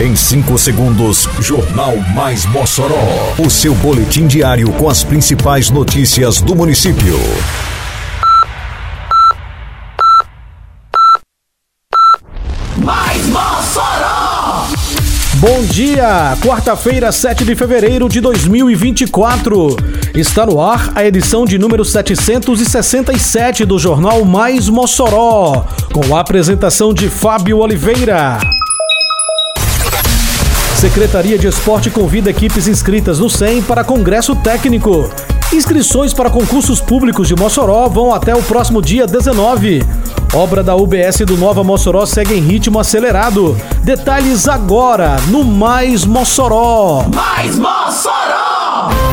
Em 5 segundos, Jornal Mais Mossoró. O seu boletim diário com as principais notícias do município. Mais Mossoró! Bom dia! Quarta-feira, 7 de fevereiro de 2024. Está no ar a edição de número 767 do Jornal Mais Mossoró, com a apresentação de Fábio Oliveira. Secretaria de Esporte convida equipes inscritas no SEM para congresso técnico. Inscrições para concursos públicos de Mossoró vão até o próximo dia 19. Obra da UBS do Nova Mossoró segue em ritmo acelerado. Detalhes agora no Mais Mossoró. Mais Mossoró!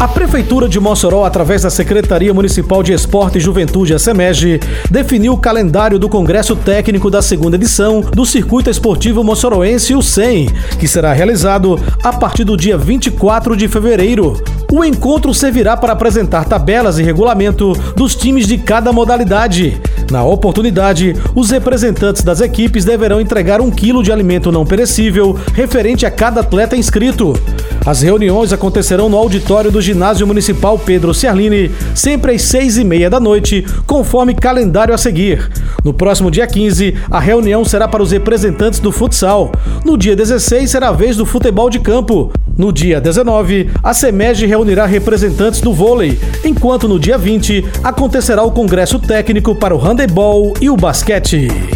A Prefeitura de Mossoró, através da Secretaria Municipal de Esporte e Juventude, a SEMEG, definiu o calendário do Congresso Técnico da segunda edição do Circuito Esportivo Mossoroense, o SEM, que será realizado a partir do dia 24 de fevereiro. O encontro servirá para apresentar tabelas e regulamento dos times de cada modalidade. Na oportunidade, os representantes das equipes deverão entregar um quilo de alimento não perecível referente a cada atleta inscrito. As reuniões acontecerão no auditório do Ginásio Municipal Pedro Ciarline, sempre às seis e meia da noite, conforme calendário a seguir. No próximo dia 15, a reunião será para os representantes do futsal. No dia 16, será a vez do futebol de campo. No dia 19, a SEMEG reunirá representantes do vôlei, enquanto no dia 20 acontecerá o congresso técnico para o handebol e o basquete.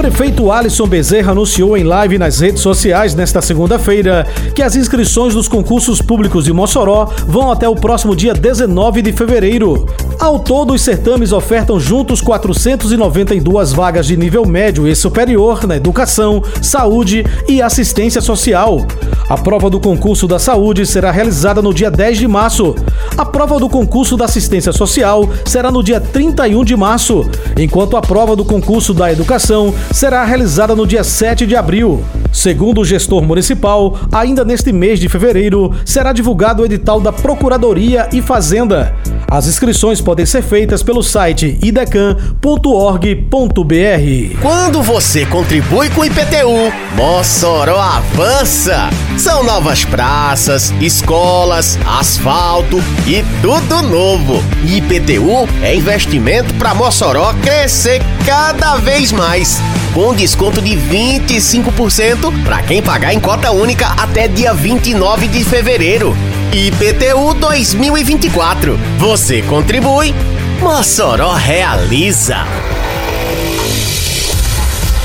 Prefeito Alisson Bezerra anunciou em live nas redes sociais nesta segunda-feira que as inscrições dos concursos públicos de Mossoró vão até o próximo dia 19 de fevereiro. Ao todo, os certames ofertam juntos 492 vagas de nível médio e superior na educação, saúde e assistência social. A prova do concurso da saúde será realizada no dia 10 de março. A prova do concurso da assistência social será no dia 31 de março, enquanto a prova do concurso da educação será realizada no dia 7 de abril. Segundo o gestor municipal, ainda neste mês de fevereiro será divulgado o edital da Procuradoria e Fazenda. As inscrições podem ser feitas pelo site idecan.org.br. Quando você contribui com o IPTU, Mossoró avança. São novas praças, escolas, asfalto e tudo novo. IPTU é investimento para Mossoró crescer cada vez mais. Com desconto de 25% para quem pagar em cota única até dia 29 de fevereiro. IPTU 2024. Você contribui, Mossoró realiza.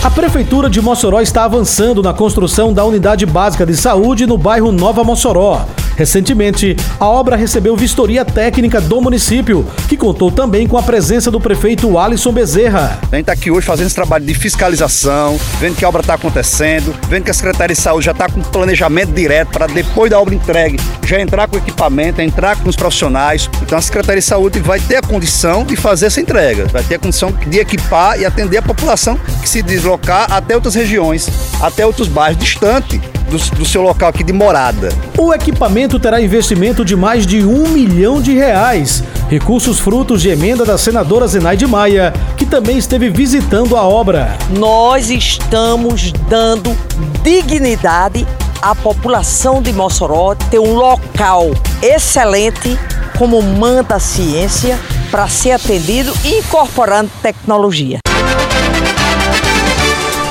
A Prefeitura de Mossoró está avançando na construção da unidade básica de saúde no bairro Nova Mossoró. Recentemente, a obra recebeu vistoria técnica do município, que contou também com a presença do prefeito Alisson Bezerra. A gente está aqui hoje fazendo esse trabalho de fiscalização, vendo que a obra está acontecendo, vendo que a Secretaria de Saúde já está com planejamento direto para depois da obra entregue já entrar com equipamento, entrar com os profissionais. Então a Secretaria de Saúde vai ter a condição de fazer essa entrega, vai ter a condição de equipar e atender a população que se deslocar até outras regiões, até outros bairros distantes do, do, seu local aqui de morada. O equipamento terá investimento de mais de um milhão de reais. Recursos frutos de emenda da senadora Zenaide Maia, que também esteve visitando a obra. Nós estamos dando dignidade à população de Mossoró ter um local excelente, como manda a ciência, para ser atendido e incorporando tecnologia.